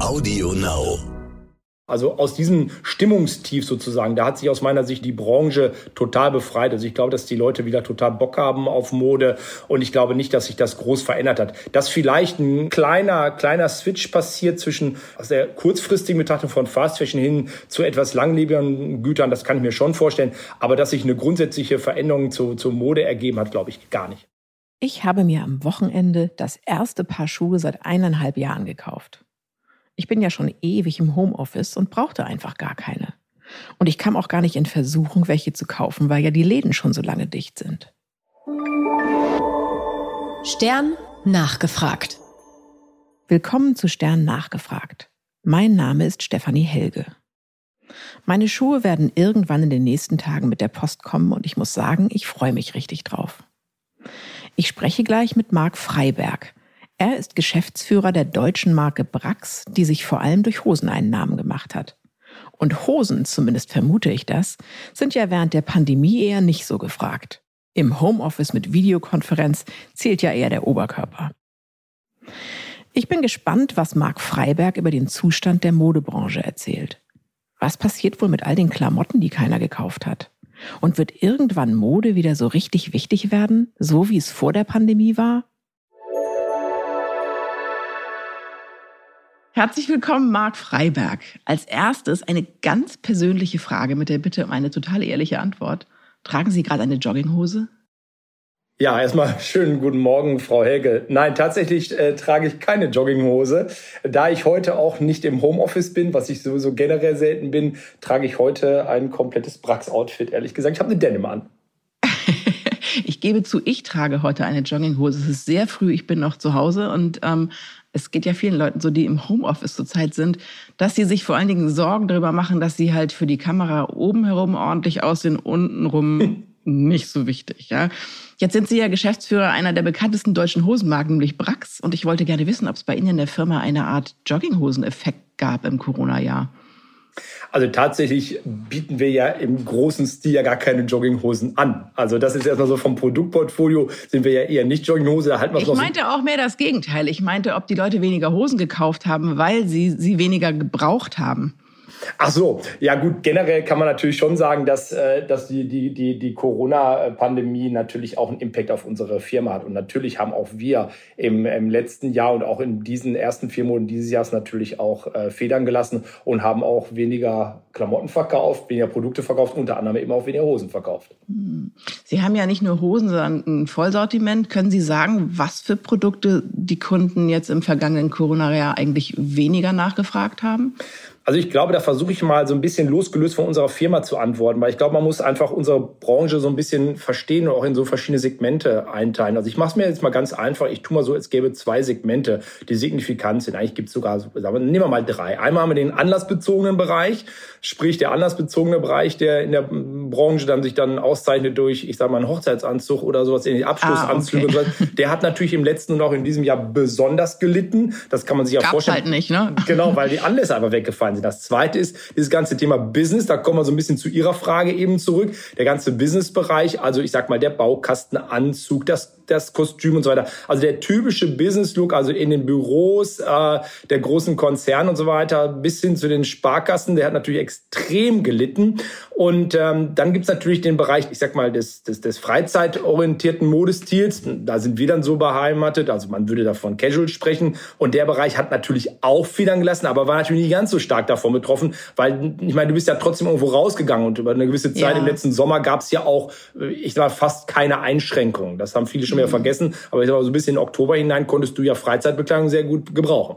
Audio Now. Also aus diesem Stimmungstief sozusagen, da hat sich aus meiner Sicht die Branche total befreit. Also ich glaube, dass die Leute wieder total Bock haben auf Mode und ich glaube nicht, dass sich das groß verändert hat. Dass vielleicht ein kleiner, kleiner Switch passiert zwischen aus der kurzfristigen Betrachtung von Fast Fashion hin zu etwas langlebigeren Gütern, das kann ich mir schon vorstellen. Aber dass sich eine grundsätzliche Veränderung zu, zur Mode ergeben hat, glaube ich gar nicht. Ich habe mir am Wochenende das erste Paar Schuhe seit eineinhalb Jahren gekauft. Ich bin ja schon ewig im Homeoffice und brauchte einfach gar keine. Und ich kam auch gar nicht in Versuchung, welche zu kaufen, weil ja die Läden schon so lange dicht sind. Stern nachgefragt. Willkommen zu Stern nachgefragt. Mein Name ist Stefanie Helge. Meine Schuhe werden irgendwann in den nächsten Tagen mit der Post kommen und ich muss sagen, ich freue mich richtig drauf. Ich spreche gleich mit Marc Freiberg, er ist Geschäftsführer der deutschen Marke Brax, die sich vor allem durch Hosen einen Namen gemacht hat. Und Hosen, zumindest vermute ich das, sind ja während der Pandemie eher nicht so gefragt. Im Homeoffice mit Videokonferenz zählt ja eher der Oberkörper. Ich bin gespannt, was Marc Freiberg über den Zustand der Modebranche erzählt. Was passiert wohl mit all den Klamotten, die keiner gekauft hat? Und wird irgendwann Mode wieder so richtig wichtig werden, so wie es vor der Pandemie war? Herzlich willkommen, Marc Freiberg. Als erstes eine ganz persönliche Frage mit der Bitte um eine total ehrliche Antwort. Tragen Sie gerade eine Jogginghose? Ja, erstmal schönen guten Morgen, Frau Helge. Nein, tatsächlich äh, trage ich keine Jogginghose. Da ich heute auch nicht im Homeoffice bin, was ich sowieso generell selten bin, trage ich heute ein komplettes Brax-Outfit, ehrlich gesagt. Ich habe eine Denim an. ich gebe zu, ich trage heute eine Jogginghose. Es ist sehr früh, ich bin noch zu Hause und ähm, es geht ja vielen Leuten so, die im Homeoffice zurzeit sind, dass sie sich vor allen Dingen Sorgen darüber machen, dass sie halt für die Kamera oben herum ordentlich aussehen, untenrum nicht so wichtig, ja. Jetzt sind Sie ja Geschäftsführer einer der bekanntesten deutschen Hosenmarken, nämlich Brax. Und ich wollte gerne wissen, ob es bei Ihnen in der Firma eine Art Jogginghosen-Effekt gab im Corona-Jahr. Also tatsächlich bieten wir ja im großen Stil ja gar keine Jogginghosen an. Also das ist erstmal so vom Produktportfolio sind wir ja eher nicht Jogginghose. Da halten wir ich meinte so auch mehr das Gegenteil. Ich meinte, ob die Leute weniger Hosen gekauft haben, weil sie sie weniger gebraucht haben. Ach so, ja gut, generell kann man natürlich schon sagen, dass, äh, dass die, die, die, die Corona-Pandemie natürlich auch einen Impact auf unsere Firma hat. Und natürlich haben auch wir im, im letzten Jahr und auch in diesen ersten vier Monaten dieses Jahres natürlich auch äh, Federn gelassen und haben auch weniger Klamotten verkauft, weniger Produkte verkauft, unter anderem eben auch weniger Hosen verkauft. Sie haben ja nicht nur Hosen, sondern ein Vollsortiment. Können Sie sagen, was für Produkte die Kunden jetzt im vergangenen Corona-Jahr eigentlich weniger nachgefragt haben? Also ich glaube, da versuche ich mal so ein bisschen losgelöst von unserer Firma zu antworten, weil ich glaube, man muss einfach unsere Branche so ein bisschen verstehen und auch in so verschiedene Segmente einteilen. Also ich mache es mir jetzt mal ganz einfach. Ich tue mal so, es gäbe zwei Segmente, die signifikant sind. Eigentlich gibt es sogar, sagen wir, nehmen wir mal drei. Einmal haben wir den anlassbezogenen Bereich, sprich der anlassbezogene Bereich, der in der Branche dann sich dann auszeichnet durch, ich sage mal, einen Hochzeitsanzug oder sowas, in die Abschlussanzüge. Ah, okay. Der hat natürlich im letzten und auch in diesem Jahr besonders gelitten. Das kann man sich ja Gab's vorstellen. halt nicht, ne? Genau, weil die Anlässe aber weggefallen sind. Wahnsinn. Das zweite ist dieses ganze Thema Business. Da kommen wir so ein bisschen zu Ihrer Frage eben zurück. Der ganze Businessbereich, also ich sag mal der Baukastenanzug, das das Kostüm und so weiter. Also der typische Business-Look, also in den Büros äh, der großen Konzerne und so weiter, bis hin zu den Sparkassen, der hat natürlich extrem gelitten. Und ähm, dann gibt's natürlich den Bereich, ich sag mal, des, des, des freizeitorientierten Modestils. Da sind wir dann so beheimatet. Also man würde davon Casual sprechen. Und der Bereich hat natürlich auch Federn gelassen, aber war natürlich nicht ganz so stark davon betroffen, weil ich meine, du bist ja trotzdem irgendwo rausgegangen und über eine gewisse Zeit ja. im letzten Sommer gab's ja auch, äh, ich sag mal, fast keine Einschränkungen. Das haben viele schon mehr vergessen. Aber ich mal, so ein bisschen in Oktober hinein konntest du ja Freizeitbekleidung sehr gut gebrauchen.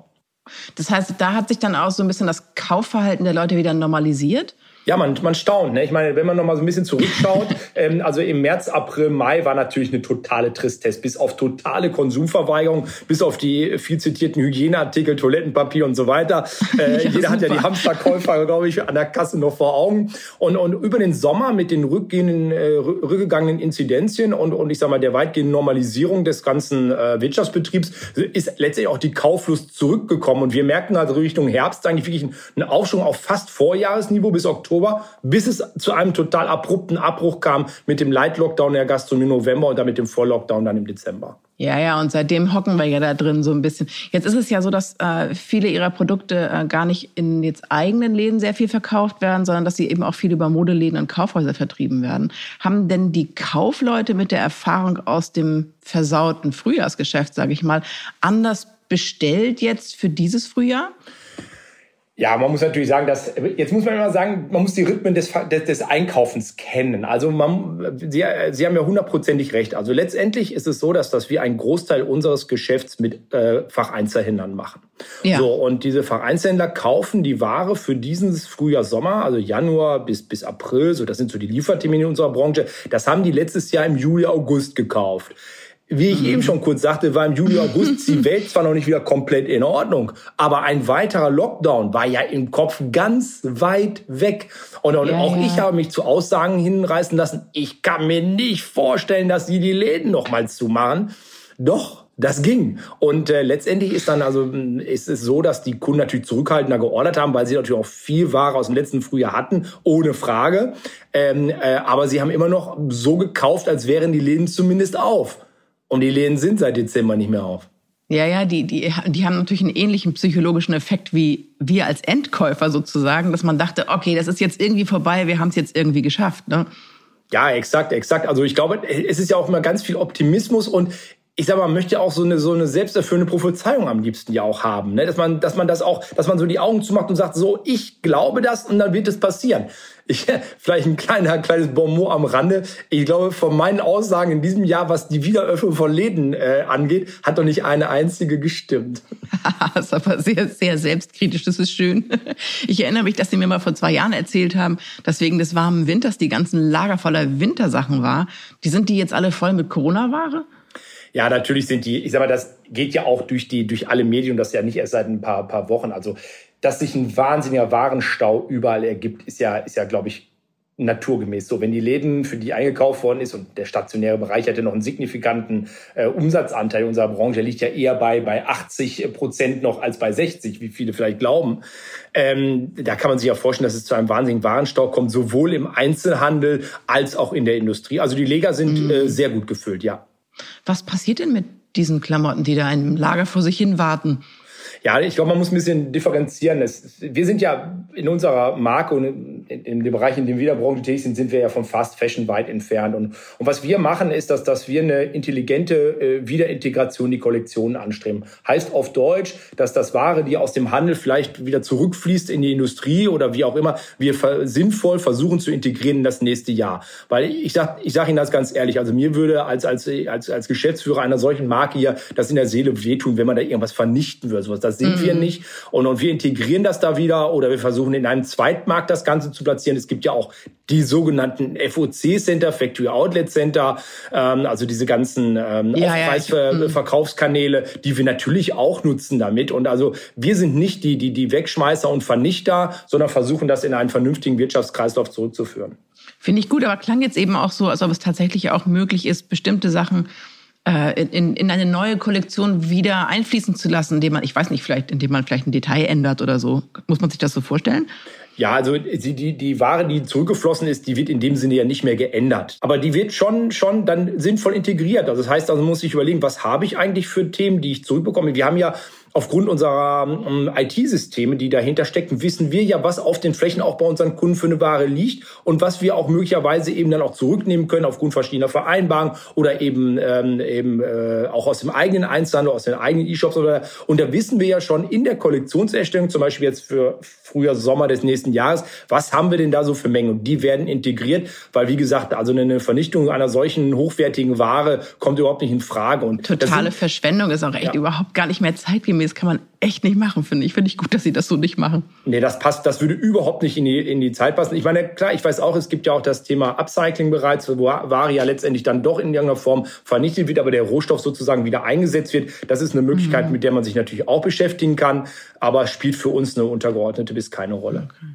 Das heißt, da hat sich dann auch so ein bisschen das Kaufverhalten der Leute wieder normalisiert? Ja, man, man staunt. Ne? Ich meine, wenn man noch mal so ein bisschen zurückschaut, ähm, also im März, April, Mai war natürlich eine totale Tristesse, bis auf totale Konsumverweigerung, bis auf die viel zitierten Hygieneartikel, Toilettenpapier und so weiter. Äh, ja, jeder super. hat ja die Hamsterkäufer, glaube ich, an der Kasse noch vor Augen. Und, und über den Sommer mit den rückgehenden, äh, rückgegangenen Inzidenzien und, und ich sag mal der weitgehenden Normalisierung des ganzen äh, Wirtschaftsbetriebs ist letztendlich auch die Kauflust zurückgekommen. Und wir merken also Richtung Herbst eigentlich wirklich einen Aufschwung auf fast Vorjahresniveau bis Oktober Oktober, bis es zu einem total abrupten Abbruch kam mit dem Light-Lockdown der Gastronomie im November und dann mit dem Voll-Lockdown dann im Dezember. Ja, ja, und seitdem hocken wir ja da drin so ein bisschen. Jetzt ist es ja so, dass äh, viele ihrer Produkte äh, gar nicht in jetzt eigenen Läden sehr viel verkauft werden, sondern dass sie eben auch viel über Modeläden und Kaufhäuser vertrieben werden. Haben denn die Kaufleute mit der Erfahrung aus dem versauten Frühjahrsgeschäft, sage ich mal, anders bestellt jetzt für dieses Frühjahr? Ja, man muss natürlich sagen, dass jetzt muss man immer sagen, man muss die Rhythmen des, des, des Einkaufens kennen. Also man, Sie, Sie haben ja hundertprozentig recht. Also letztendlich ist es so, dass, dass wir einen Großteil unseres Geschäfts mit äh, Facheinzelhändlern machen. Ja. So und diese Facheinzelhändler kaufen die Ware für dieses Frühjahr Sommer, also Januar bis bis April. So das sind so die Liefertermine in unserer Branche. Das haben die letztes Jahr im Juli August gekauft wie ich eben schon kurz sagte, war im Juli, August die Welt zwar noch nicht wieder komplett in Ordnung, aber ein weiterer Lockdown war ja im Kopf ganz weit weg. Und, und ja, auch ja. ich habe mich zu Aussagen hinreißen lassen, ich kann mir nicht vorstellen, dass sie die Läden noch mal zumachen. Doch, das ging. Und äh, letztendlich ist dann also ist es so, dass die Kunden natürlich zurückhaltender geordert haben, weil sie natürlich auch viel Ware aus dem letzten Frühjahr hatten, ohne Frage. Ähm, äh, aber sie haben immer noch so gekauft, als wären die Läden zumindest auf. Und die Läden sind seit Dezember nicht mehr auf. Ja, ja, die, die, die haben natürlich einen ähnlichen psychologischen Effekt wie wir als Endkäufer sozusagen, dass man dachte, okay, das ist jetzt irgendwie vorbei, wir haben es jetzt irgendwie geschafft. Ne? Ja, exakt, exakt. Also ich glaube, es ist ja auch immer ganz viel Optimismus und ich sag mal, man möchte auch so eine, so eine selbsterfüllende Prophezeiung am liebsten ja auch haben, ne? dass man, dass man das auch, dass man so die Augen zumacht und sagt, so, ich glaube das und dann wird es passieren. Ich, vielleicht ein kleiner, kleines Bonmot am Rande. Ich glaube, von meinen Aussagen in diesem Jahr, was die Wiederöffnung von Läden äh, angeht, hat doch nicht eine einzige gestimmt. das ist aber sehr, sehr selbstkritisch. Das ist schön. Ich erinnere mich, dass Sie mir mal vor zwei Jahren erzählt haben, dass wegen des warmen Winters die ganzen Lager voller Wintersachen war. Die sind die jetzt alle voll mit Corona-Ware? Ja, natürlich sind die, ich sag mal, das geht ja auch durch die, durch alle Medien, das ja nicht erst seit ein paar, paar Wochen. Also, dass sich ein wahnsinniger Warenstau überall ergibt, ist ja, ist ja, glaube ich, naturgemäß so. Wenn die Läden, für die eingekauft worden ist und der stationäre Bereich hatte noch einen signifikanten äh, Umsatzanteil unserer Branche, der liegt ja eher bei, bei 80 Prozent noch als bei 60, wie viele vielleicht glauben. Ähm, da kann man sich ja vorstellen, dass es zu einem wahnsinnigen Warenstau kommt, sowohl im Einzelhandel als auch in der Industrie. Also die Leger sind mhm. äh, sehr gut gefüllt, ja. Was passiert denn mit diesen Klamotten, die da im Lager vor sich hin warten? Ja, ich glaube, man muss ein bisschen differenzieren. Es, wir sind ja in unserer Marke und in, in, dem Bereich, in dem wir der Branche tätig sind, sind wir ja von Fast Fashion weit entfernt. Und, und was wir machen, ist, dass, dass wir eine intelligente äh, Wiederintegration in die Kollektionen anstreben. Heißt auf Deutsch, dass das Ware, die aus dem Handel vielleicht wieder zurückfließt in die Industrie oder wie auch immer, wir sinnvoll versuchen zu integrieren in das nächste Jahr. Weil ich sag, ich sag Ihnen das ganz ehrlich, also mir würde als, als, als, als Geschäftsführer einer solchen Marke hier das in der Seele wehtun, wenn man da irgendwas vernichten würde. Sowas das sind mhm. wir nicht. Und, und wir integrieren das da wieder oder wir versuchen in einem Zweitmarkt das Ganze zu platzieren. Es gibt ja auch die sogenannten FOC-Center, Factory Outlet Center, ähm, also diese ganzen ähm, ja, Aufpreisverkaufskanäle, ja, mhm. die wir natürlich auch nutzen damit. Und also wir sind nicht die, die, die Wegschmeißer und Vernichter, sondern versuchen das in einen vernünftigen Wirtschaftskreislauf zurückzuführen. Finde ich gut, aber klang jetzt eben auch so, als ob es tatsächlich auch möglich ist, bestimmte Sachen äh, in, in eine neue Kollektion wieder einfließen zu lassen, indem man, ich weiß nicht, vielleicht, indem man vielleicht ein Detail ändert oder so. Muss man sich das so vorstellen? Ja, also die, die Ware, die zurückgeflossen ist, die wird in dem Sinne ja nicht mehr geändert. Aber die wird schon, schon dann sinnvoll integriert. Also das heißt, also muss ich überlegen, was habe ich eigentlich für Themen, die ich zurückbekomme. Wir haben ja aufgrund unserer um, ähm, IT-Systeme, die dahinter stecken, wissen wir ja, was auf den Flächen auch bei unseren Kunden für eine Ware liegt und was wir auch möglicherweise eben dann auch zurücknehmen können aufgrund verschiedener Vereinbarungen oder eben ähm, eben äh, auch aus dem eigenen Einzelhandel, aus den eigenen E-Shops oder und da wissen wir ja schon in der Kollektionserstellung, zum Beispiel jetzt für früher Sommer des nächsten Jahres, was haben wir denn da so für Mengen und die werden integriert, weil wie gesagt, also eine Vernichtung einer solchen hochwertigen Ware kommt überhaupt nicht in Frage und totale sind, Verschwendung ist auch echt ja. überhaupt gar nicht mehr zeitgemäß das kann man echt nicht machen, finde ich. Finde ich gut, dass sie das so nicht machen. Nee, das passt, das würde überhaupt nicht in die, in die Zeit passen. Ich meine, klar, ich weiß auch, es gibt ja auch das Thema Upcycling bereits, wo Ware ja letztendlich dann doch in irgendeiner Form vernichtet wird, aber der Rohstoff sozusagen wieder eingesetzt wird. Das ist eine Möglichkeit, mhm. mit der man sich natürlich auch beschäftigen kann, aber spielt für uns eine untergeordnete bis keine Rolle. Okay.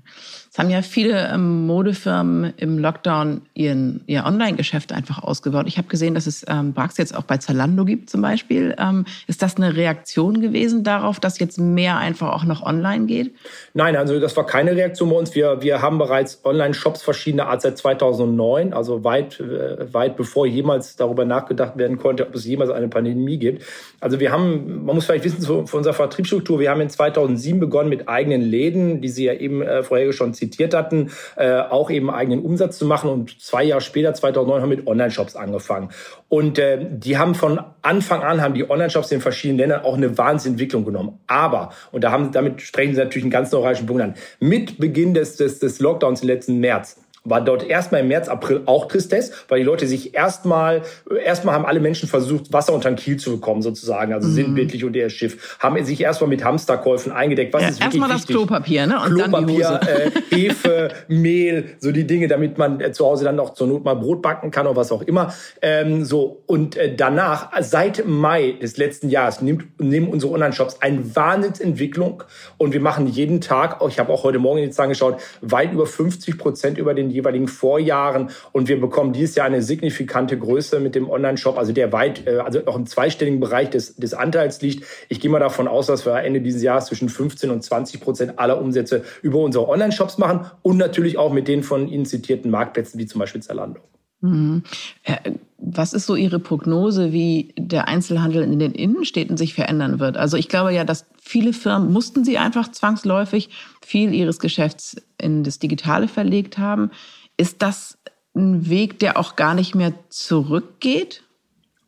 Es haben ja viele ähm, Modefirmen im Lockdown ihren, ihr Online-Geschäft einfach ausgebaut. Ich habe gesehen, dass es ähm, Brax jetzt auch bei Zalando gibt zum Beispiel. Ähm, ist das eine Reaktion gewesen darauf, dass jetzt mehr einfach auch noch online geht? Nein, also das war keine Reaktion bei uns. Wir, wir haben bereits Online-Shops verschiedener Art seit 2009, also weit, äh, weit bevor jemals darüber nachgedacht werden konnte, ob es jemals eine Pandemie gibt. Also wir haben, man muss vielleicht wissen, von unserer Vertriebsstruktur, wir haben in 2007 begonnen mit eigenen Läden, die Sie ja eben äh, vorher schon zitiert hatten, äh, auch eben eigenen Umsatz zu machen. Und zwei Jahre später, 2009, haben wir mit Online-Shops angefangen. Und äh, die haben von Anfang an, haben die Online-Shops in verschiedenen Ländern auch eine Wahnsinnsentwicklung genommen. Aber, und da haben, damit sprechen Sie natürlich einen ganz neuralgischen Punkt an, mit Beginn des, des, des Lockdowns im letzten März war dort erstmal im März, April auch Tristesse, weil die Leute sich erstmal, erstmal haben alle Menschen versucht, Wasser unter den Kiel zu bekommen, sozusagen, also mhm. sinnbildlich unter ihr Schiff, haben sich erstmal mit Hamsterkäufen eingedeckt. Was ja, ist erstmal das Klopapier, ne? Und Klopapier, äh, Hefe, Mehl, so die Dinge, damit man äh, zu Hause dann noch zur Not mal Brot backen kann oder was auch immer. Ähm, so und äh, danach, seit Mai des letzten Jahres, nimmt, nehmen unsere Online-Shops eine Wahnsinnsentwicklung und wir machen jeden Tag, ich habe auch heute Morgen in die Zahlen geschaut, weit über 50 Prozent über den jeweiligen Vorjahren. Und wir bekommen dieses Jahr eine signifikante Größe mit dem Online-Shop, also der weit, äh, also auch im zweistelligen Bereich des, des Anteils liegt. Ich gehe mal davon aus, dass wir Ende dieses Jahres zwischen 15 und 20 Prozent aller Umsätze über unsere Online-Shops machen und natürlich auch mit den von Ihnen zitierten Marktplätzen wie zum Beispiel Zalando. Mhm. Äh, was ist so Ihre Prognose, wie der Einzelhandel in den Innenstädten sich verändern wird? Also ich glaube ja, dass viele Firmen mussten sie einfach zwangsläufig viel ihres Geschäfts in das Digitale verlegt haben. Ist das ein Weg, der auch gar nicht mehr zurückgeht?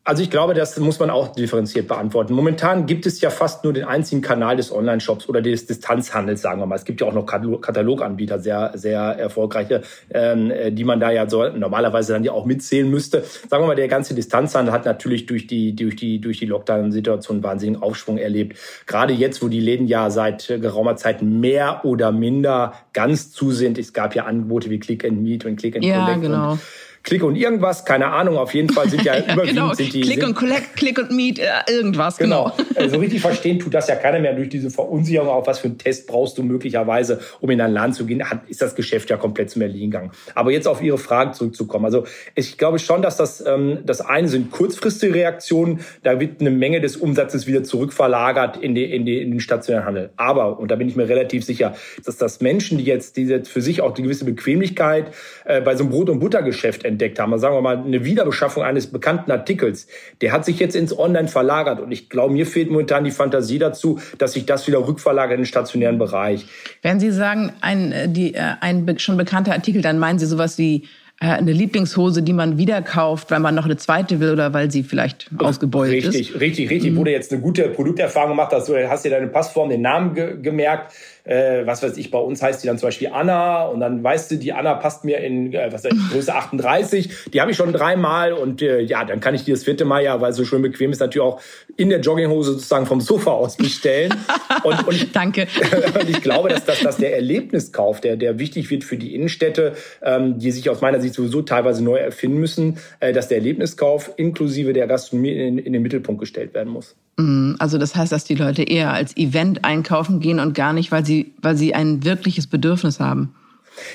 Also ich glaube, das muss man auch differenziert beantworten. Momentan gibt es ja fast nur den einzigen Kanal des Online-Shops oder des Distanzhandels, sagen wir mal. Es gibt ja auch noch Kataloganbieter, sehr, sehr erfolgreiche, ähm, die man da ja so normalerweise dann ja auch mitzählen müsste. Sagen wir mal, der ganze Distanzhandel hat natürlich durch die, durch die, durch die Lockdown-Situation einen wahnsinnigen Aufschwung erlebt. Gerade jetzt, wo die Läden ja seit geraumer Zeit mehr oder minder ganz zu sind. Es gab ja Angebote wie Click and Meet und Click and Collect. Ja, genau. Und Klick und irgendwas, keine Ahnung, auf jeden Fall sind ja, überwiegend genau. sind die. Klick und Collect, Klick und Meet, äh, irgendwas, genau. genau. Also richtig verstehen tut das ja keiner mehr durch diese Verunsicherung, auf was für einen Test brauchst du möglicherweise, um in ein Land zu gehen, ist das Geschäft ja komplett zum Erliegen gegangen. Aber jetzt auf Ihre Frage zurückzukommen. Also ich glaube schon, dass das, ähm, das eine sind kurzfristige Reaktionen, da wird eine Menge des Umsatzes wieder zurückverlagert in, die, in, die, in den stationären Handel. Aber, und da bin ich mir relativ sicher, dass das Menschen, die jetzt diese für sich auch die gewisse Bequemlichkeit äh, bei so einem Brot- und Buttergeschäft entdeckt haben, also sagen wir mal eine Wiederbeschaffung eines bekannten Artikels, der hat sich jetzt ins Online verlagert und ich glaube, mir fehlt momentan die Fantasie dazu, dass sich das wieder rückverlagert in den stationären Bereich. Wenn Sie sagen, ein, äh, die, äh, ein schon bekannter Artikel, dann meinen Sie sowas wie äh, eine Lieblingshose, die man wieder kauft, weil man noch eine zweite will oder weil sie vielleicht ausgebeult richtig, ist. Richtig, richtig, richtig. Mhm. Du jetzt eine gute Produkterfahrung gemacht hast, du hast dir deine Passform, den Namen ge gemerkt, äh, was weiß ich, bei uns heißt die dann zum Beispiel Anna und dann weißt du, die Anna passt mir in äh, was weiß ich, Größe 38, die habe ich schon dreimal und äh, ja, dann kann ich die das vierte Mal ja, weil es so schön bequem ist, natürlich auch in der Jogginghose sozusagen vom Sofa aus bestellen. und, und, Danke. und ich glaube, dass, dass, dass der Erlebniskauf, der, der wichtig wird für die Innenstädte, ähm, die sich aus meiner Sicht sowieso teilweise neu erfinden müssen, äh, dass der Erlebniskauf inklusive der Gastronomie in, in den Mittelpunkt gestellt werden muss. Mhm. Also das heißt, dass die Leute eher als Event einkaufen gehen und gar nicht, weil sie, weil sie ein wirkliches Bedürfnis haben.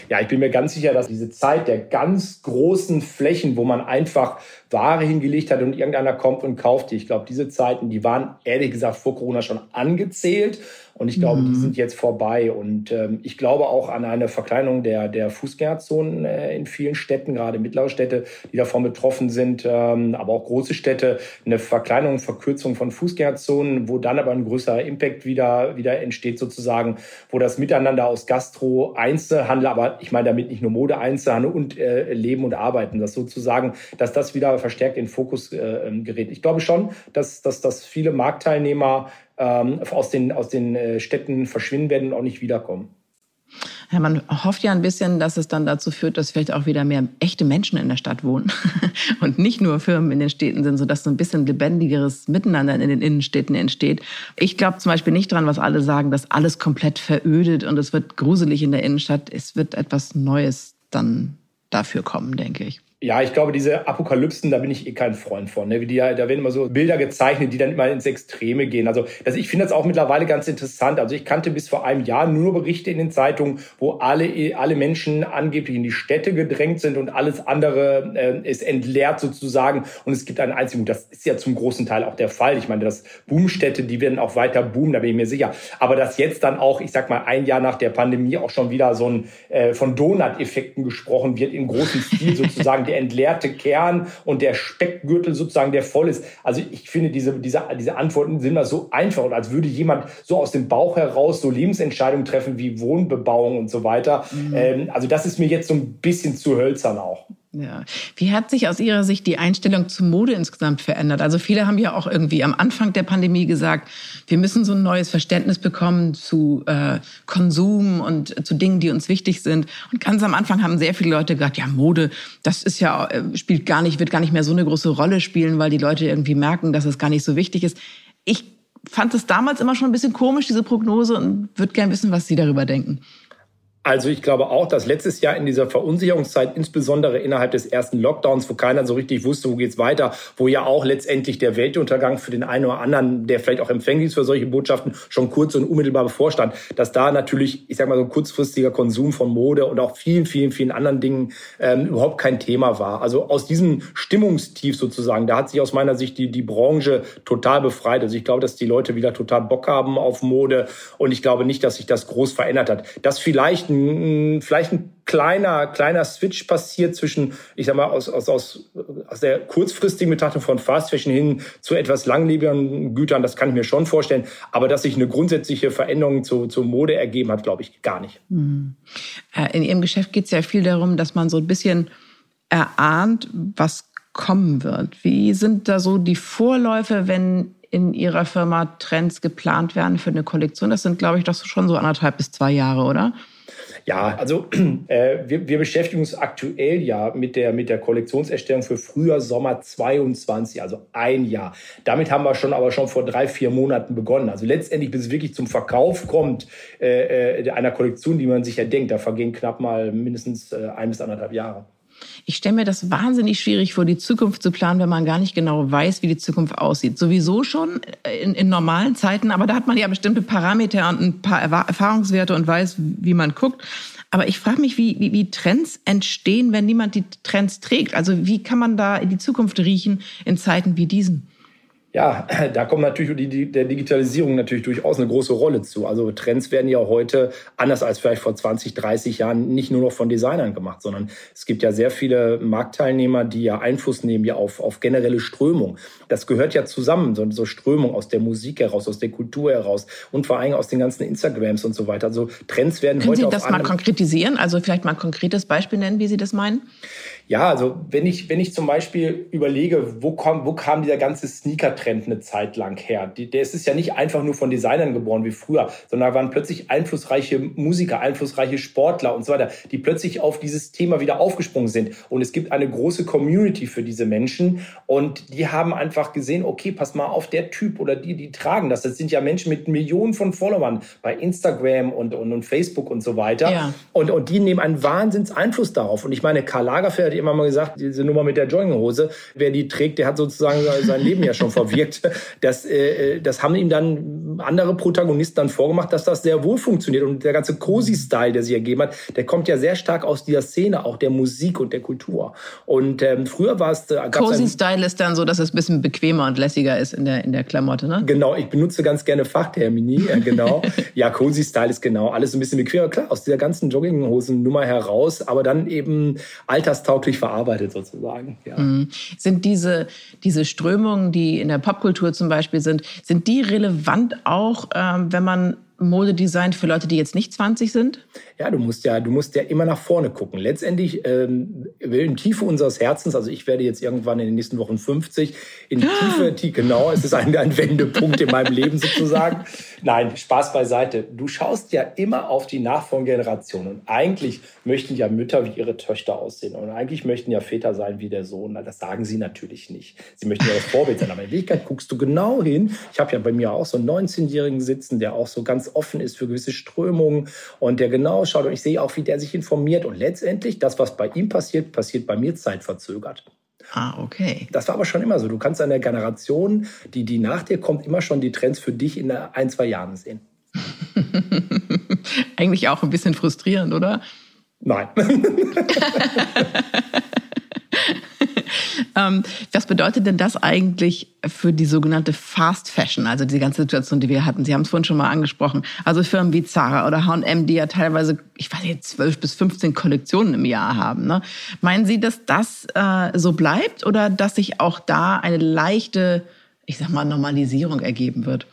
Ja, ich bin mir ganz sicher, dass diese Zeit der ganz großen Flächen, wo man einfach Ware hingelegt hat und irgendeiner kommt und kauft die, ich glaube, diese Zeiten, die waren ehrlich gesagt vor Corona schon angezählt. Und ich glaube, mhm. die sind jetzt vorbei. Und ähm, ich glaube auch an eine Verkleinerung der, der Fußgängerzonen äh, in vielen Städten, gerade mittlere Städte, die davon betroffen sind, ähm, aber auch große Städte, eine Verkleinerung, Verkürzung von Fußgängerzonen, wo dann aber ein größerer Impact wieder, wieder entsteht sozusagen, wo das Miteinander aus Gastro, Einzelhandel, aber ich meine damit nicht nur Mode, Einzelhandel und äh, Leben und Arbeiten, das sozusagen, dass das wieder verstärkt in den Fokus äh, ähm, gerät. Ich glaube schon, dass, dass, dass viele Marktteilnehmer ähm, aus den, aus den äh, Städten verschwinden werden und auch nicht wiederkommen. Ja, man hofft ja ein bisschen, dass es dann dazu führt, dass vielleicht auch wieder mehr echte Menschen in der Stadt wohnen und nicht nur Firmen in den Städten sind, sodass so ein bisschen lebendigeres Miteinander in den Innenstädten entsteht. Ich glaube zum Beispiel nicht dran, was alle sagen, dass alles komplett verödet und es wird gruselig in der Innenstadt. Es wird etwas Neues dann dafür kommen, denke ich. Ja, ich glaube, diese Apokalypsen, da bin ich eh kein Freund von. Ne? Wie die, da werden immer so Bilder gezeichnet, die dann immer ins Extreme gehen. Also, also ich finde das auch mittlerweile ganz interessant. Also ich kannte bis vor einem Jahr nur Berichte in den Zeitungen, wo alle, alle Menschen angeblich in die Städte gedrängt sind und alles andere äh, ist entleert sozusagen. Und es gibt einen einzigen, das ist ja zum großen Teil auch der Fall. Ich meine, das Boomstädte, die werden auch weiter boomen, da bin ich mir sicher. Aber dass jetzt dann auch, ich sag mal, ein Jahr nach der Pandemie auch schon wieder so ein äh, von Donut-Effekten gesprochen wird, in großem Stil sozusagen der entleerte Kern und der Speckgürtel sozusagen, der voll ist. Also ich finde, diese, diese, diese Antworten sind immer so einfach und als würde jemand so aus dem Bauch heraus so Lebensentscheidungen treffen wie Wohnbebauung und so weiter. Mhm. Ähm, also das ist mir jetzt so ein bisschen zu hölzern auch. Ja. Wie hat sich aus Ihrer Sicht die Einstellung zur Mode insgesamt verändert? Also viele haben ja auch irgendwie am Anfang der Pandemie gesagt, wir müssen so ein neues Verständnis bekommen zu äh, Konsum und zu Dingen, die uns wichtig sind. Und ganz am Anfang haben sehr viele Leute gesagt, ja, Mode, das ist ja, äh, spielt gar nicht, wird gar nicht mehr so eine große Rolle spielen, weil die Leute irgendwie merken, dass es gar nicht so wichtig ist. Ich fand es damals immer schon ein bisschen komisch, diese Prognose, und würde gerne wissen, was Sie darüber denken. Also ich glaube auch, dass letztes Jahr in dieser Verunsicherungszeit, insbesondere innerhalb des ersten Lockdowns, wo keiner so richtig wusste, wo geht's weiter, wo ja auch letztendlich der Weltuntergang für den einen oder anderen, der vielleicht auch empfänglich ist für solche Botschaften, schon kurz und unmittelbar bevorstand, dass da natürlich, ich sag mal so kurzfristiger Konsum von Mode und auch vielen, vielen, vielen anderen Dingen ähm, überhaupt kein Thema war. Also aus diesem Stimmungstief sozusagen, da hat sich aus meiner Sicht die, die Branche total befreit. Also ich glaube, dass die Leute wieder total Bock haben auf Mode und ich glaube nicht, dass sich das groß verändert hat. Dass vielleicht ein, vielleicht ein kleiner, kleiner Switch passiert zwischen, ich sag mal, aus, aus, aus, aus der kurzfristigen Betrachtung von Fast Fashion hin zu etwas langlebigeren Gütern, das kann ich mir schon vorstellen. Aber dass sich eine grundsätzliche Veränderung zu, zur Mode ergeben hat, glaube ich gar nicht. Mhm. In Ihrem Geschäft geht es ja viel darum, dass man so ein bisschen erahnt, was kommen wird. Wie sind da so die Vorläufe, wenn in Ihrer Firma Trends geplant werden für eine Kollektion? Das sind, glaube ich, doch schon so anderthalb bis zwei Jahre, oder? Ja, also äh, wir, wir beschäftigen uns aktuell ja mit der, mit der Kollektionserstellung für Frühjahr, Sommer 22, also ein Jahr. Damit haben wir schon aber schon vor drei, vier Monaten begonnen. Also letztendlich, bis es wirklich zum Verkauf kommt, äh, äh einer Kollektion, die man sich ja denkt, da vergehen knapp mal mindestens äh, ein bis anderthalb Jahre. Ich stelle mir das wahnsinnig schwierig vor, die Zukunft zu planen, wenn man gar nicht genau weiß, wie die Zukunft aussieht. Sowieso schon in, in normalen Zeiten, aber da hat man ja bestimmte Parameter und ein paar Erfahrungswerte und weiß, wie man guckt. Aber ich frage mich, wie, wie, wie Trends entstehen, wenn niemand die Trends trägt. Also wie kann man da in die Zukunft riechen in Zeiten wie diesen? Ja, da kommt natürlich die, der Digitalisierung natürlich durchaus eine große Rolle zu. Also Trends werden ja heute anders als vielleicht vor 20, 30 Jahren nicht nur noch von Designern gemacht, sondern es gibt ja sehr viele Marktteilnehmer, die ja Einfluss nehmen ja auf, auf generelle Strömung. Das gehört ja zusammen, so, so Strömung aus der Musik heraus, aus der Kultur heraus und vor allem aus den ganzen Instagrams und so weiter. Also Trends werden Können heute Sie das mal konkretisieren? Also vielleicht mal ein konkretes Beispiel nennen, wie Sie das meinen? Ja, also wenn ich, wenn ich zum Beispiel überlege, wo, kam, wo kam dieser ganze Sneaker-Trend eine Zeit lang her? Die, der ist ja nicht einfach nur von Designern geboren wie früher, sondern da waren plötzlich einflussreiche Musiker, einflussreiche Sportler und so weiter, die plötzlich auf dieses Thema wieder aufgesprungen sind. Und es gibt eine große Community für diese Menschen und die haben einfach gesehen, okay, pass mal auf, der Typ oder die, die tragen das. Das sind ja Menschen mit Millionen von Followern bei Instagram und, und, und Facebook und so weiter. Ja. Und, und die nehmen einen Wahnsinns Einfluss darauf. Und ich meine, Karl Lagerfeld hat immer mal gesagt, diese Nummer mit der Jogginghose, wer die trägt, der hat sozusagen sein Leben ja schon verwirkt. Das, äh, das haben ihm dann andere Protagonisten dann vorgemacht, dass das sehr wohl funktioniert. Und der ganze Cozy-Style, der sich ergeben hat, der kommt ja sehr stark aus dieser Szene, auch der Musik und der Kultur. Und ähm, früher war es... Äh, Cozy-Style ist dann so, dass es ein bisschen bequemer und lässiger ist in der, in der Klamotte, ne? Genau, ich benutze ganz gerne Fachtermini, äh, genau. ja, Cozy-Style ist genau alles ein bisschen bequemer. Klar, aus dieser ganzen Jogginghosen-Nummer heraus, aber dann eben alterstauglich verarbeitet sozusagen. Ja. Mhm. Sind diese, diese Strömungen, die in der Popkultur zum Beispiel sind, sind die relevant auch, ähm, wenn man Modedesign für Leute, die jetzt nicht 20 sind? Ja, du musst ja, du musst ja immer nach vorne gucken. Letztendlich ähm, will in Tiefe unseres Herzens, also ich werde jetzt irgendwann in den nächsten Wochen 50, in die Tiefe, die, genau, es ist ein, ein Wendepunkt in meinem Leben sozusagen. Nein, Spaß beiseite. Du schaust ja immer auf die Nachfolgegeneration und eigentlich möchten ja Mütter wie ihre Töchter aussehen und eigentlich möchten ja Väter sein wie der Sohn. Das sagen sie natürlich nicht. Sie möchten ja das Vorbild sein, aber in Wirklichkeit guckst du genau hin. Ich habe ja bei mir auch so einen 19-Jährigen sitzen, der auch so ganz ganz offen ist für gewisse Strömungen und der genau schaut und ich sehe auch, wie der sich informiert und letztendlich das, was bei ihm passiert, passiert bei mir zeitverzögert. Ah, okay. Das war aber schon immer so. Du kannst an der Generation, die, die nach dir kommt, immer schon die Trends für dich in ein, zwei Jahren sehen. Eigentlich auch ein bisschen frustrierend, oder? Nein. ähm, was bedeutet denn das eigentlich für die sogenannte Fast Fashion, also die ganze Situation, die wir hatten? Sie haben es vorhin schon mal angesprochen. Also Firmen wie Zara oder H&M, die ja teilweise, ich weiß nicht, zwölf bis 15 Kollektionen im Jahr haben. Ne? Meinen Sie, dass das äh, so bleibt oder dass sich auch da eine leichte, ich sag mal, Normalisierung ergeben wird?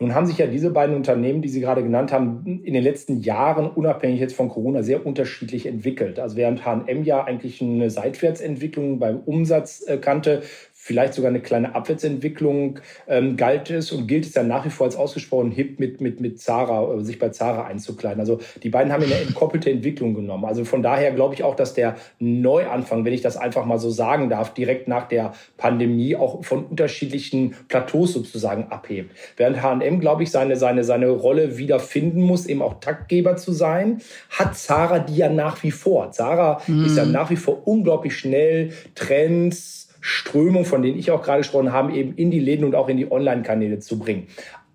Nun haben sich ja diese beiden Unternehmen, die Sie gerade genannt haben, in den letzten Jahren unabhängig jetzt von Corona sehr unterschiedlich entwickelt. Also während H&M ja eigentlich eine Seitwärtsentwicklung beim Umsatz äh, kannte, vielleicht sogar eine kleine Abwärtsentwicklung ähm, galt es und gilt es dann nach wie vor als ausgesprochen hip mit, mit, mit Zara, äh, sich bei Zara einzukleiden. Also die beiden haben eine entkoppelte Entwicklung genommen. Also von daher glaube ich auch, dass der Neuanfang, wenn ich das einfach mal so sagen darf, direkt nach der Pandemie auch von unterschiedlichen Plateaus sozusagen abhebt. Während H&M, glaube ich, seine, seine, seine Rolle wiederfinden muss, eben auch Taktgeber zu sein, hat Zara die ja nach wie vor. Zara mhm. ist ja nach wie vor unglaublich schnell, Trends, Strömung, von denen ich auch gerade gesprochen habe, eben in die Läden und auch in die Online-Kanäle zu bringen.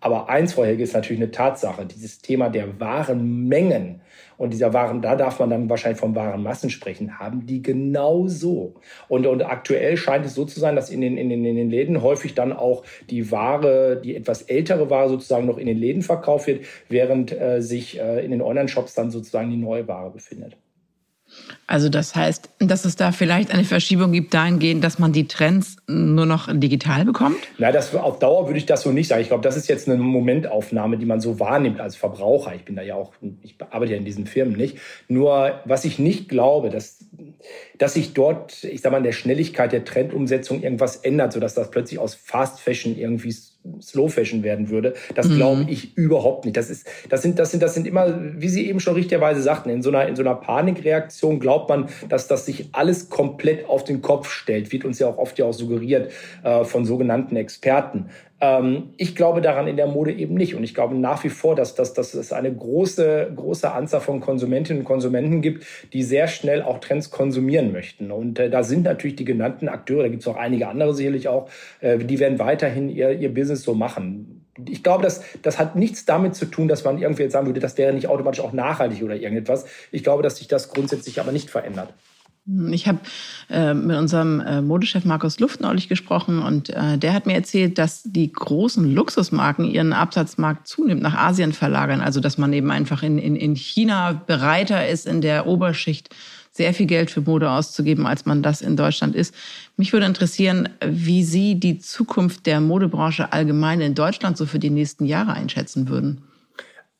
Aber eins, Helge, ist natürlich eine Tatsache. Dieses Thema der wahren Mengen und dieser Waren, da darf man dann wahrscheinlich von wahren Massen sprechen, haben die genau so. Und, und aktuell scheint es so zu sein, dass in den, in, den, in den Läden häufig dann auch die Ware, die etwas ältere Ware sozusagen noch in den Läden verkauft wird, während äh, sich äh, in den Online-Shops dann sozusagen die neue Ware befindet. Also das heißt, dass es da vielleicht eine Verschiebung gibt dahingehend, dass man die Trends nur noch digital bekommt? Na, das, auf Dauer würde ich das so nicht sagen. Ich glaube, das ist jetzt eine Momentaufnahme, die man so wahrnimmt als Verbraucher. Ich bin da ja auch, ich arbeite ja in diesen Firmen nicht. Nur, was ich nicht glaube, dass, dass sich dort, ich sag mal, in der Schnelligkeit der Trendumsetzung irgendwas ändert, sodass das plötzlich aus Fast Fashion irgendwie Slow Fashion werden würde. Das mhm. glaube ich überhaupt nicht. Das ist, das sind, das sind, das sind immer, wie Sie eben schon richtigerweise sagten, in so einer, in so einer Panikreaktion glaubt man, dass das sich alles komplett auf den Kopf stellt. Wird uns ja auch oft ja auch suggeriert äh, von sogenannten Experten. Ähm, ich glaube daran in der Mode eben nicht. Und ich glaube nach wie vor, dass, dass, dass es eine große, große Anzahl von Konsumentinnen und Konsumenten gibt, die sehr schnell auch Trends konsumieren möchten. Und äh, da sind natürlich die genannten Akteure, da gibt es auch einige andere sicherlich auch, äh, die werden weiterhin ihr, ihr Business so machen. Ich glaube, das, das hat nichts damit zu tun, dass man irgendwie jetzt sagen würde, das wäre nicht automatisch auch nachhaltig oder irgendetwas. Ich glaube, dass sich das grundsätzlich aber nicht verändert. Ich habe äh, mit unserem äh, Modechef Markus Luft neulich gesprochen und äh, der hat mir erzählt, dass die großen Luxusmarken ihren Absatzmarkt zunehmend nach Asien verlagern. Also dass man eben einfach in, in, in China bereiter ist, in der Oberschicht sehr viel Geld für Mode auszugeben, als man das in Deutschland ist. Mich würde interessieren, wie Sie die Zukunft der Modebranche allgemein in Deutschland so für die nächsten Jahre einschätzen würden.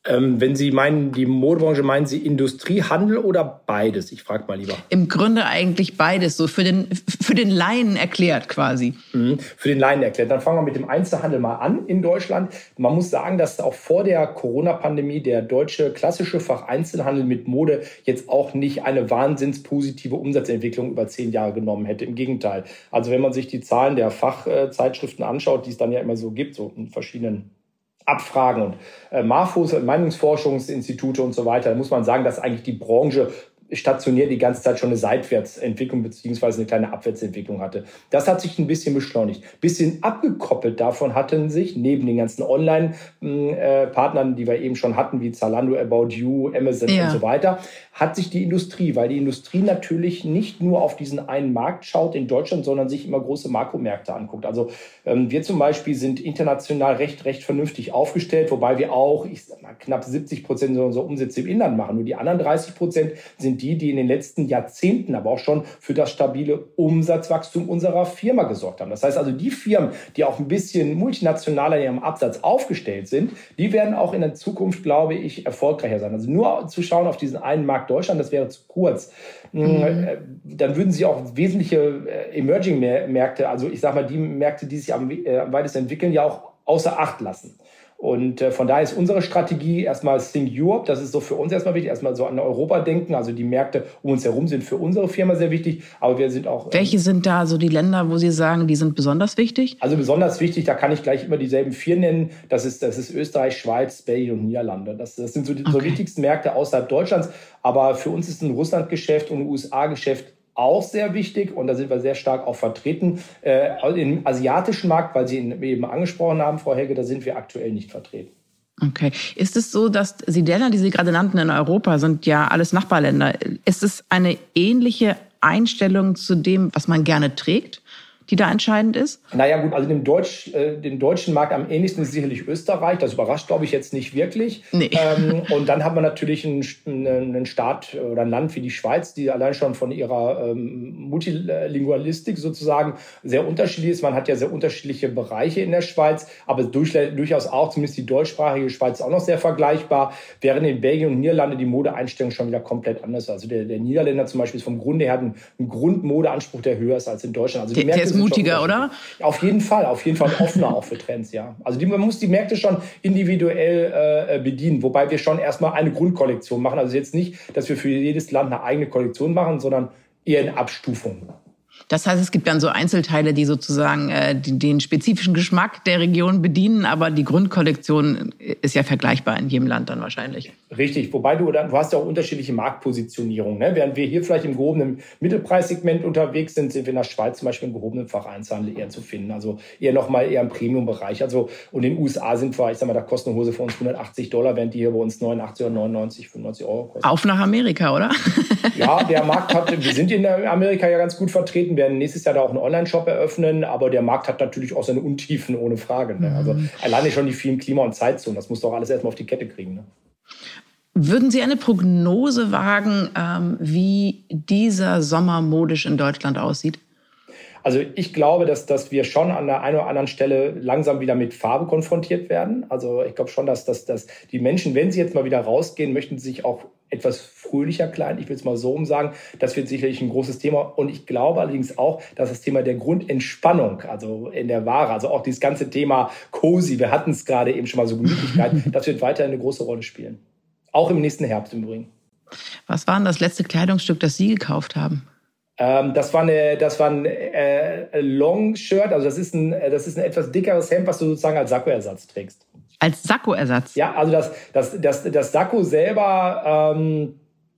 Ähm, wenn Sie meinen, die Modebranche, meinen Sie Industriehandel oder beides? Ich frage mal lieber. Im Grunde eigentlich beides, so für den, für den Laien erklärt quasi. Mhm, für den Laien erklärt. Dann fangen wir mit dem Einzelhandel mal an in Deutschland. Man muss sagen, dass auch vor der Corona-Pandemie der deutsche klassische Facheinzelhandel mit Mode jetzt auch nicht eine wahnsinns positive Umsatzentwicklung über zehn Jahre genommen hätte. Im Gegenteil. Also wenn man sich die Zahlen der Fachzeitschriften anschaut, die es dann ja immer so gibt, so in verschiedenen Abfragen. Und äh, Marfus, Meinungsforschungsinstitute und so weiter, muss man sagen, dass eigentlich die Branche stationiert die ganze Zeit schon eine Seitwärtsentwicklung beziehungsweise eine kleine Abwärtsentwicklung hatte. Das hat sich ein bisschen beschleunigt. Bisschen abgekoppelt davon hatten sich, neben den ganzen Online-Partnern, äh, die wir eben schon hatten, wie Zalando, About You, Amazon ja. und so weiter, hat sich die Industrie, weil die Industrie natürlich nicht nur auf diesen einen Markt schaut in Deutschland, sondern sich immer große Makromärkte anguckt. Also ähm, wir zum Beispiel sind international recht, recht vernünftig aufgestellt, wobei wir auch, ich sag mal, knapp 70 Prozent unserer Umsätze im Inland machen. Nur die anderen 30 Prozent sind sind die, die in den letzten Jahrzehnten aber auch schon für das stabile Umsatzwachstum unserer Firma gesorgt haben. Das heißt also, die Firmen, die auch ein bisschen multinationaler in ihrem Absatz aufgestellt sind, die werden auch in der Zukunft, glaube ich, erfolgreicher sein. Also nur zu schauen auf diesen einen Markt Deutschland, das wäre zu kurz. Mhm. Äh, dann würden sie auch wesentliche äh, Emerging-Märkte, also ich sage mal die Märkte, die sich am, äh, am weitesten entwickeln, ja auch außer Acht lassen. Und äh, von daher ist unsere Strategie erstmal Think Europe. Das ist so für uns erstmal wichtig. Erstmal so an Europa denken. Also die Märkte um uns herum sind für unsere Firma sehr wichtig. Aber wir sind auch. Ähm, Welche sind da so die Länder, wo Sie sagen, die sind besonders wichtig? Also besonders wichtig, da kann ich gleich immer dieselben vier nennen. Das ist, das ist Österreich, Schweiz, Belgien und Niederlande. Das, das sind so die okay. so wichtigsten Märkte außerhalb Deutschlands. Aber für uns ist ein Russland-Geschäft und ein USA-Geschäft auch sehr wichtig und da sind wir sehr stark auch vertreten. Äh, Im asiatischen Markt, weil Sie ihn eben angesprochen haben, Frau Helge, da sind wir aktuell nicht vertreten. Okay. Ist es so, dass die Länder, die Sie gerade nannten in Europa, sind ja alles Nachbarländer. Ist es eine ähnliche Einstellung zu dem, was man gerne trägt? Die da entscheidend ist? Naja gut, also dem, Deutsch, äh, dem deutschen Markt am ähnlichsten ist sicherlich Österreich. Das überrascht, glaube ich, jetzt nicht wirklich. Nee. Ähm, und dann haben wir natürlich einen, einen, Staat oder ein Land wie die Schweiz, die allein schon von ihrer ähm, Multilingualistik sozusagen sehr unterschiedlich ist. Man hat ja sehr unterschiedliche Bereiche in der Schweiz, aber durch, durchaus auch, zumindest die deutschsprachige Schweiz, auch noch sehr vergleichbar, während in Belgien und Niederlande die Modeeinstellung schon wieder komplett anders ist. Also der, der Niederländer zum Beispiel ist vom Grunde her ein, ein Grundmodeanspruch, der höher ist als in Deutschland. Also die der, der mutiger, oder? Auf jeden Fall, auf jeden Fall offener auch für Trends, ja. Also die, man muss die Märkte schon individuell äh, bedienen, wobei wir schon erstmal eine Grundkollektion machen. Also jetzt nicht, dass wir für jedes Land eine eigene Kollektion machen, sondern eher in Abstufung. Das heißt, es gibt dann so Einzelteile, die sozusagen äh, den spezifischen Geschmack der Region bedienen, aber die Grundkollektion ist ja vergleichbar in jedem Land dann wahrscheinlich. Richtig, wobei du, du hast ja auch unterschiedliche Marktpositionierungen. Ne? Während wir hier vielleicht im gehobenen Mittelpreissegment unterwegs sind, sind wir in der Schweiz zum Beispiel im gehobenen Facheinzelhandel eher zu finden. Also eher nochmal eher im Premium-Bereich. Also, und in den USA sind wir, ich sag mal, da kostet eine Hose für uns 180 Dollar, während die hier bei uns 89 oder 99, 95 Euro kosten. Auf nach Amerika, oder? ja, der Markt hat, wir sind in Amerika ja ganz gut vertreten, werden nächstes Jahr da auch einen Online-Shop eröffnen, aber der Markt hat natürlich auch seine Untiefen, ohne Frage. Ne? Also mhm. alleine schon die vielen Klima- und Zeitzonen, das muss doch alles erstmal auf die Kette kriegen. Ne? Würden Sie eine Prognose wagen, ähm, wie dieser Sommer modisch in Deutschland aussieht? Also ich glaube, dass, dass wir schon an der einen oder anderen Stelle langsam wieder mit Farbe konfrontiert werden. Also ich glaube schon, dass, dass, dass die Menschen, wenn sie jetzt mal wieder rausgehen, möchten sich auch etwas fröhlicher kleiden. Ich will es mal so umsagen. Das wird sicherlich ein großes Thema. Und ich glaube allerdings auch, dass das Thema der Grundentspannung, also in der Ware, also auch dieses ganze Thema Cozy, wir hatten es gerade eben schon mal so Gemütlichkeit, das wird weiterhin eine große Rolle spielen. Auch im nächsten Herbst im Übrigen. Was war denn das letzte Kleidungsstück, das Sie gekauft haben? Ähm, das war eine, das war ein äh, Long-Shirt, also das ist ein, das ist ein etwas dickeres Hemd, was du sozusagen als Sakkoersatz trägst. Als Sakkoersatz? Ja, also das, das, das, das Sakko selber ähm,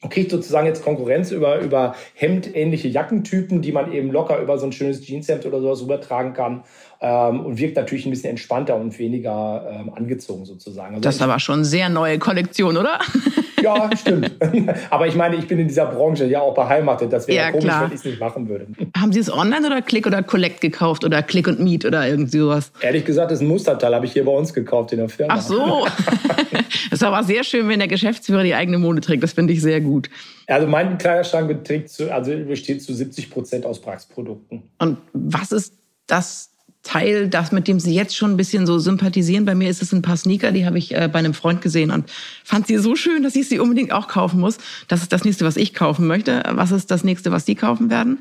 kriegt sozusagen jetzt Konkurrenz über, über hemdähnliche Jackentypen, die man eben locker über so ein schönes Jeanshemd oder sowas übertragen kann ähm, und wirkt natürlich ein bisschen entspannter und weniger ähm, angezogen sozusagen. Also das ist aber schon sehr neue Kollektion, oder? Ja, stimmt. aber ich meine, ich bin in dieser Branche ja auch beheimatet. Das wäre ja, komisch, klar. wenn ich es nicht machen würde. Haben Sie es online oder Click oder Collect gekauft oder Click und Meet oder irgendwie sowas? Ehrlich gesagt, das ist ein Musterteil, habe ich hier bei uns gekauft in der Firma. Ach so. das ist aber sehr schön, wenn der Geschäftsführer die eigene Mode trägt. Das finde ich sehr gut. Also mein Kleiderschrank beträgt zu, also besteht zu 70 Prozent aus Praxprodukten. Und was ist das Teil, das mit dem sie jetzt schon ein bisschen so sympathisieren. Bei mir ist es ein paar Sneaker, die habe ich äh, bei einem Freund gesehen und fand sie so schön, dass ich sie unbedingt auch kaufen muss. Das ist das nächste, was ich kaufen möchte. Was ist das nächste, was Sie kaufen werden?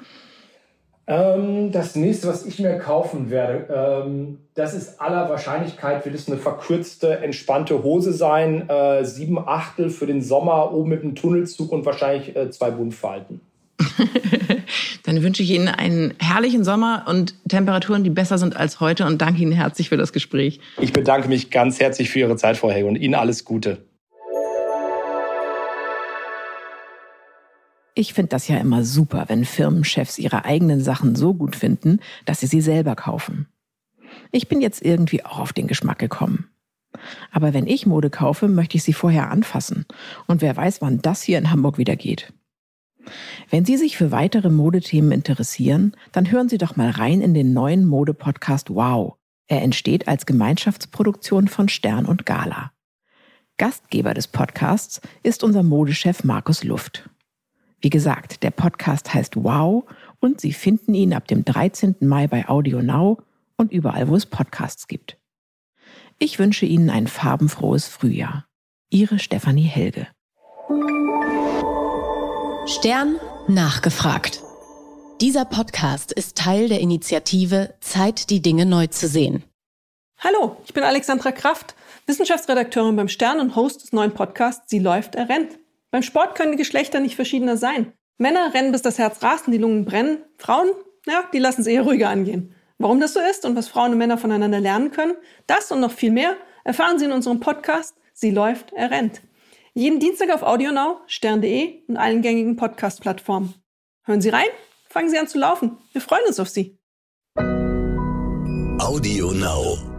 Ähm, das nächste, was ich mir kaufen werde, ähm, das ist aller Wahrscheinlichkeit, wird es eine verkürzte, entspannte Hose sein. Äh, sieben Achtel für den Sommer, oben mit einem Tunnelzug und wahrscheinlich äh, zwei Buntfalten. Dann wünsche ich Ihnen einen herrlichen Sommer und Temperaturen, die besser sind als heute und danke Ihnen herzlich für das Gespräch. Ich bedanke mich ganz herzlich für Ihre Zeit, Frau Helge, und Ihnen alles Gute. Ich finde das ja immer super, wenn Firmenchefs ihre eigenen Sachen so gut finden, dass sie sie selber kaufen. Ich bin jetzt irgendwie auch auf den Geschmack gekommen. Aber wenn ich Mode kaufe, möchte ich sie vorher anfassen. Und wer weiß, wann das hier in Hamburg wieder geht. Wenn Sie sich für weitere Modethemen interessieren, dann hören Sie doch mal rein in den neuen Mode-Podcast Wow. Er entsteht als Gemeinschaftsproduktion von Stern und Gala. Gastgeber des Podcasts ist unser Modechef Markus Luft. Wie gesagt, der Podcast heißt Wow und Sie finden ihn ab dem 13. Mai bei Audio Now und überall, wo es Podcasts gibt. Ich wünsche Ihnen ein farbenfrohes Frühjahr. Ihre Stefanie Helge. Stern nachgefragt. Dieser Podcast ist Teil der Initiative Zeit, die Dinge neu zu sehen. Hallo, ich bin Alexandra Kraft, Wissenschaftsredakteurin beim Stern und Host des neuen Podcasts Sie läuft, er rennt. Beim Sport können die Geschlechter nicht verschiedener sein. Männer rennen, bis das Herz rast und die Lungen brennen. Frauen, ja, die lassen es eher ruhiger angehen. Warum das so ist und was Frauen und Männer voneinander lernen können, das und noch viel mehr erfahren Sie in unserem Podcast Sie läuft, er rennt. Jeden Dienstag auf AudioNow, stern.de und allen gängigen Podcast-Plattformen. Hören Sie rein, fangen Sie an zu laufen. Wir freuen uns auf Sie. AudioNow.